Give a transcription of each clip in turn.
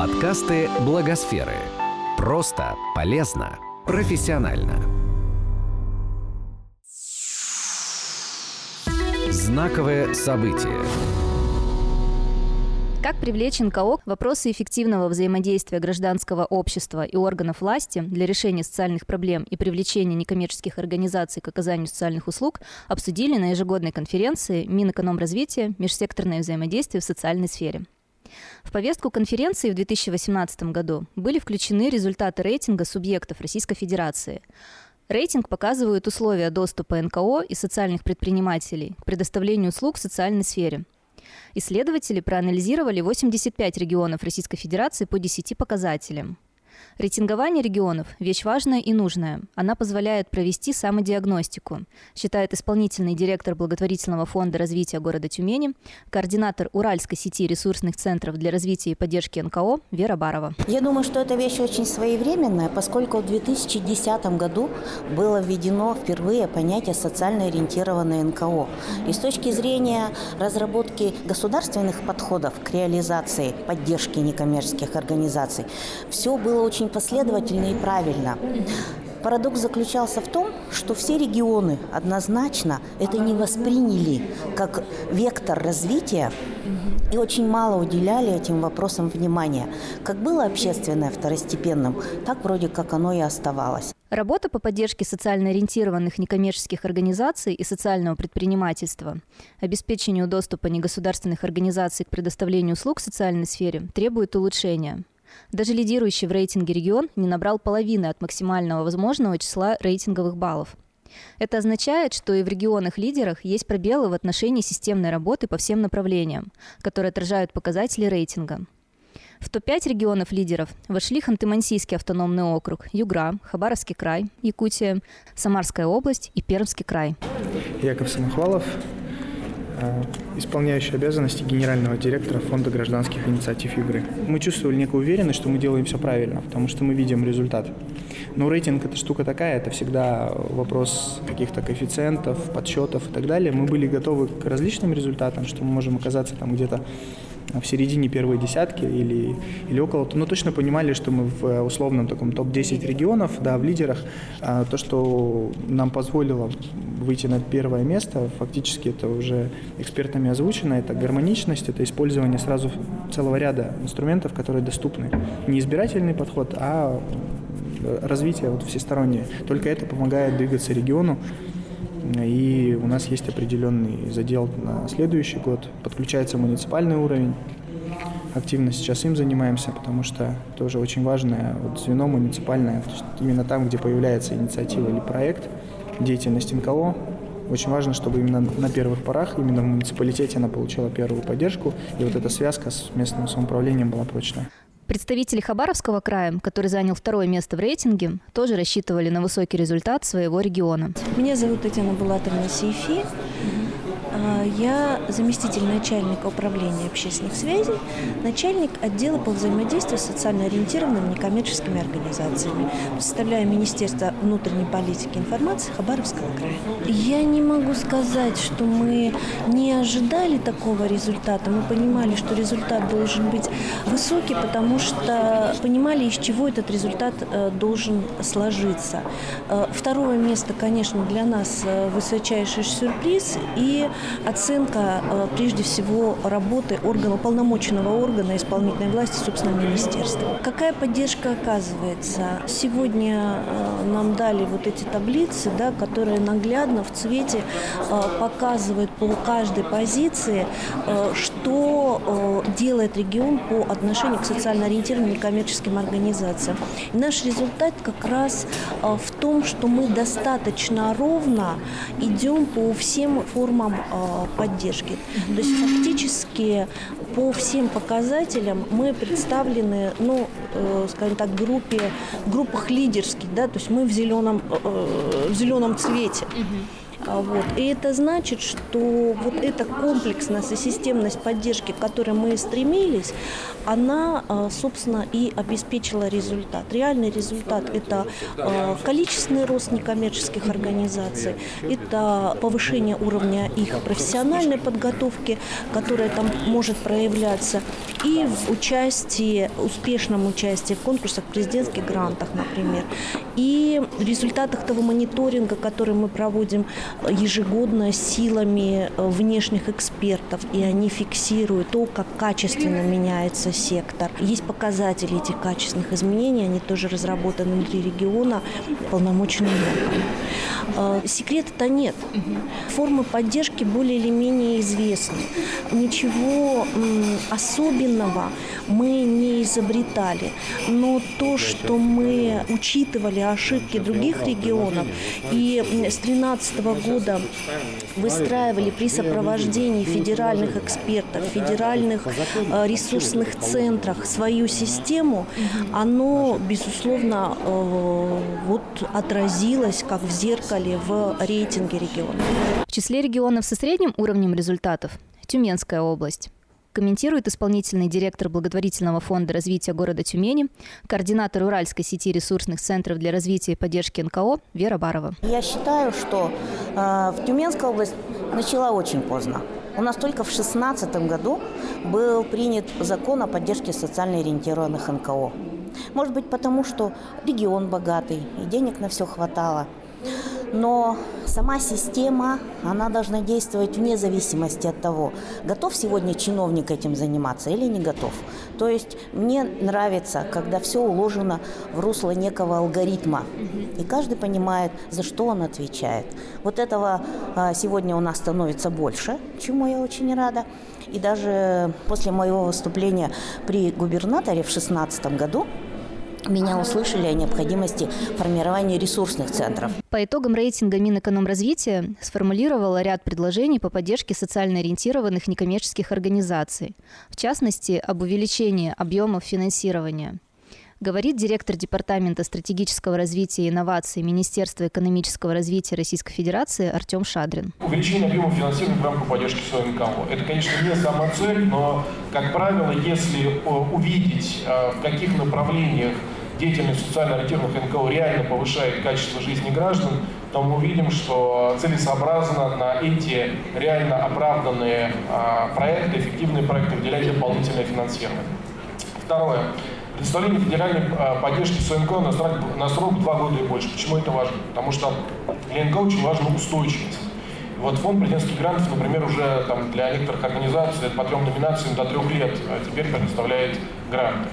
Подкасты Благосферы. Просто, полезно, профессионально. Знаковое событие. Как привлечь НКО вопросы эффективного взаимодействия гражданского общества и органов власти для решения социальных проблем и привлечения некоммерческих организаций к оказанию социальных услуг обсудили на ежегодной конференции Минэкономразвития «Межсекторное взаимодействие в социальной сфере». В повестку конференции в 2018 году были включены результаты рейтинга субъектов Российской Федерации. Рейтинг показывает условия доступа НКО и социальных предпринимателей к предоставлению услуг в социальной сфере – Исследователи проанализировали 85 регионов Российской Федерации по 10 показателям. Рейтингование регионов – вещь важная и нужная. Она позволяет провести самодиагностику, считает исполнительный директор благотворительного фонда развития города Тюмени, координатор Уральской сети ресурсных центров для развития и поддержки НКО Вера Барова. Я думаю, что эта вещь очень своевременная, поскольку в 2010 году было введено впервые понятие социально ориентированное НКО. И с точки зрения разработки государственных подходов к реализации поддержки некоммерческих организаций, все было очень последовательно и правильно. Парадокс заключался в том, что все регионы однозначно это не восприняли как вектор развития и очень мало уделяли этим вопросам внимания. Как было общественное второстепенным, так вроде как оно и оставалось. Работа по поддержке социально ориентированных некоммерческих организаций и социального предпринимательства, обеспечению доступа негосударственных организаций к предоставлению услуг в социальной сфере требует улучшения. Даже лидирующий в рейтинге регион не набрал половины от максимального возможного числа рейтинговых баллов. Это означает, что и в регионах-лидерах есть пробелы в отношении системной работы по всем направлениям, которые отражают показатели рейтинга. В топ-5 регионов-лидеров вошли Ханты-Мансийский автономный округ, Югра, Хабаровский край, Якутия, Самарская область и Пермский край. Яков Самохвалов, исполняющий обязанности генерального директора Фонда гражданских инициатив игры. Мы чувствовали некую уверенность, что мы делаем все правильно, потому что мы видим результат. Но рейтинг – это штука такая, это всегда вопрос каких-то коэффициентов, подсчетов и так далее. Мы были готовы к различным результатам, что мы можем оказаться там где-то в середине первой десятки или, или около, но точно понимали, что мы в условном таком топ-10 регионов, да, в лидерах. А то, что нам позволило выйти на первое место, фактически это уже экспертами озвучено, это гармоничность, это использование сразу целого ряда инструментов, которые доступны. Не избирательный подход, а развитие вот всестороннее. Только это помогает двигаться региону и у нас есть определенный задел на следующий год. Подключается муниципальный уровень. Активно сейчас им занимаемся, потому что тоже очень важное вот звено муниципальное, именно там, где появляется инициатива или проект, деятельность НКО, очень важно, чтобы именно на первых порах, именно в муниципалитете она получила первую поддержку, и вот эта связка с местным самоуправлением была прочная. Представители Хабаровского края, который занял второе место в рейтинге, тоже рассчитывали на высокий результат своего региона. Меня зовут Татьяна Булатовна Сейфи. А, я заместитель начальника управления общественных связей, начальник отдела по взаимодействию с социально ориентированными некоммерческими организациями. Представляю Министерство внутренней политики и информации Хабаровского края. Я не могу сказать, что мы не ожидали такого результата. Мы понимали, что результат должен быть высокий, потому что понимали, из чего этот результат э, должен сложиться. Э, второе место, конечно, для нас э, высочайший сюрприз и оценка, э, прежде всего, работы органа, полномоченного органа исполнительной власти, собственно, министерства. Какая поддержка оказывается? Сегодня э, нам дали вот эти таблицы, да, которые наглядно в цвете э, показывают по каждой позиции, что делает регион по отношению к социально ориентированным некоммерческим организациям. И наш результат как раз в том, что мы достаточно ровно идем по всем формам поддержки. То есть фактически по всем показателям мы представлены, ну, э, скажем так, группе, группах лидерских, да, то есть мы в зеленом, э, в зеленом цвете. А вот. И это значит, что вот эта комплексность и системность поддержки, к которой мы стремились, она, а, собственно, и обеспечила результат. Реальный результат – это а, количественный рост некоммерческих организаций, это повышение уровня их профессиональной подготовки, которая там может проявляться, и в участии, успешном участии в конкурсах, президентских грантах, например, и в результатах того мониторинга, который мы проводим ежегодно силами э, внешних экспертов, и они фиксируют то, как качественно меняется сектор. Есть показатели этих качественных изменений, они тоже разработаны внутри региона полномоченным органом. Э, секрета-то нет. Формы поддержки более или менее известны. Ничего особенного мы не изобретали. Но то, что мы учитывали ошибки других регионов и с 2013 года. Выстраивали при сопровождении федеральных экспертов, федеральных э, ресурсных центрах свою систему, оно, безусловно, э, вот отразилось как в зеркале в рейтинге регионов. В числе регионов со средним уровнем результатов Тюменская область комментирует исполнительный директор благотворительного фонда развития города Тюмени, координатор Уральской сети ресурсных центров для развития и поддержки НКО Вера Барова. Я считаю, что э, в Тюменская область начала очень поздно. У нас только в 2016 году был принят закон о поддержке социально ориентированных НКО. Может быть, потому что регион богатый, и денег на все хватало – но сама система, она должна действовать вне зависимости от того, готов сегодня чиновник этим заниматься или не готов. То есть мне нравится, когда все уложено в русло некого алгоритма, и каждый понимает, за что он отвечает. Вот этого а, сегодня у нас становится больше, чему я очень рада. И даже после моего выступления при губернаторе в 2016 году меня услышали о необходимости формирования ресурсных центров. По итогам рейтинга Минэкономразвития сформулировала ряд предложений по поддержке социально ориентированных некоммерческих организаций, в частности, об увеличении объемов финансирования говорит директор Департамента стратегического развития и инноваций Министерства экономического развития Российской Федерации Артем Шадрин. Увеличение объема финансирования в рамках поддержки НКО. Это, конечно, не сама цель, но, как правило, если увидеть, э, в каких направлениях деятельность социально ориентированных НКО реально повышает качество жизни граждан, то мы увидим, что целесообразно на эти реально оправданные э, проекты, эффективные проекты выделять дополнительное финансирование. Второе. Предоставление федеральной а, поддержки СНК на срок, на срок 2 года и больше. Почему это важно? Потому что для НК очень важна устойчивость. Вот фонд президентских грантов, например, уже там, для некоторых организаций по трем номинациям до трех лет а теперь предоставляет гранты.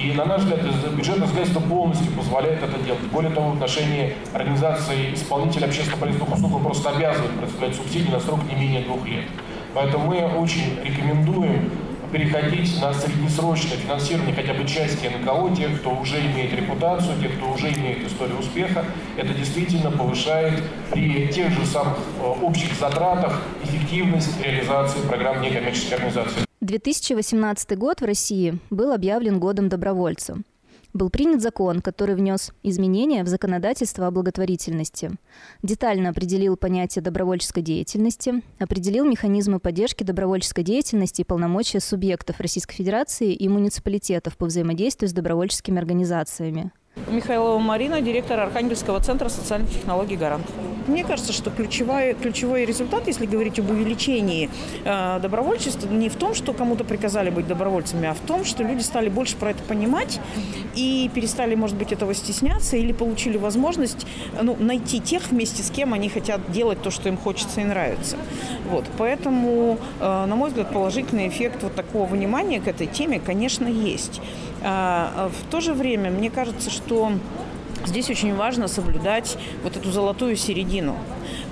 И, на наш взгляд, бюджетное законодательство полностью позволяет это делать. Более того, в отношении организации исполнителя общественно-полезных услуг мы просто обязывают предоставлять субсидии на срок не менее двух лет. Поэтому мы очень рекомендуем переходить на среднесрочное финансирование хотя бы части НКО, тех, кто уже имеет репутацию, тех, кто уже имеет историю успеха. Это действительно повышает при тех же самых э, общих затратах эффективность реализации программ некоммерческой организации. 2018 год в России был объявлен годом добровольца был принят закон, который внес изменения в законодательство о благотворительности. Детально определил понятие добровольческой деятельности, определил механизмы поддержки добровольческой деятельности и полномочия субъектов Российской Федерации и муниципалитетов по взаимодействию с добровольческими организациями. Михайлова Марина, директор Архангельского центра социальных технологий «Гарант». Мне кажется, что ключевой, ключевой результат, если говорить об увеличении э, добровольчества, не в том, что кому-то приказали быть добровольцами, а в том, что люди стали больше про это понимать и перестали, может быть, этого стесняться или получили возможность ну, найти тех, вместе с кем они хотят делать то, что им хочется и нравится. Вот. Поэтому, э, на мой взгляд, положительный эффект вот такого внимания к этой теме, конечно, есть. А, в то же время, мне кажется, что Здесь очень важно соблюдать вот эту золотую середину.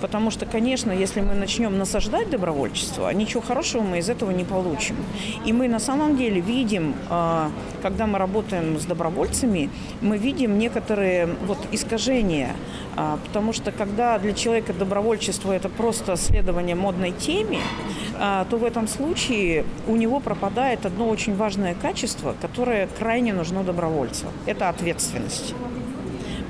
Потому что, конечно, если мы начнем насаждать добровольчество, ничего хорошего мы из этого не получим. И мы на самом деле видим, а, когда мы работаем с добровольцами, мы видим некоторые вот искажения. А, потому что когда для человека добровольчество – это просто следование модной теме, а, то в этом случае у него пропадает одно очень важное качество, которое крайне нужно добровольцу. Это ответственность.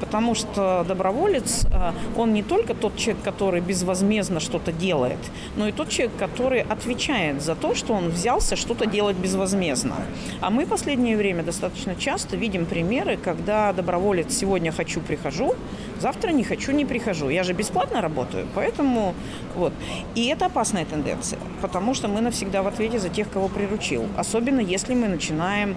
Потому что доброволец, э, он не только тот человек, который безвозмездно что-то делает, но и тот человек, который отвечает за то, что он взялся что-то делать безвозмездно. А мы в последнее время достаточно часто видим примеры, когда доброволец сегодня хочу, прихожу, завтра не хочу, не прихожу. Я же бесплатно работаю, поэтому вот. И это опасная тенденция, потому что мы навсегда в ответе за тех, кого приручил. Особенно если мы начинаем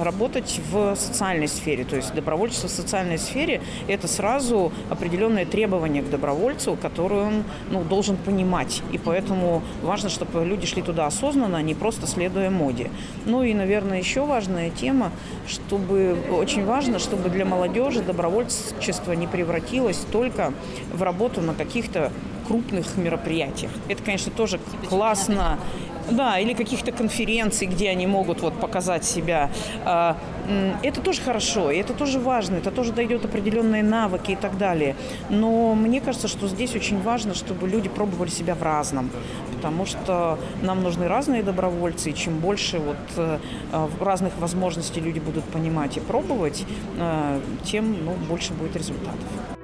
работать в социальной сфере. То есть добровольчество в социальной сфере – это сразу определенные требования к добровольцу, которые он ну, должен понимать. И поэтому важно, чтобы люди шли туда осознанно, а не просто следуя моде. Ну и, наверное, еще важная тема, чтобы очень важно, чтобы для молодежи добровольчество не превратилось только в работу на каких-то крупных мероприятиях. Это, конечно, тоже классно. Да, или каких-то конференций, где они могут вот показать себя. А, это тоже хорошо, это тоже важно, это тоже дает определенные навыки и так далее. Но мне кажется, что здесь очень важно, чтобы люди пробовали себя в разном, потому что нам нужны разные добровольцы, и чем больше вот э, разных возможностей люди будут понимать и пробовать, э, тем ну, больше будет результатов.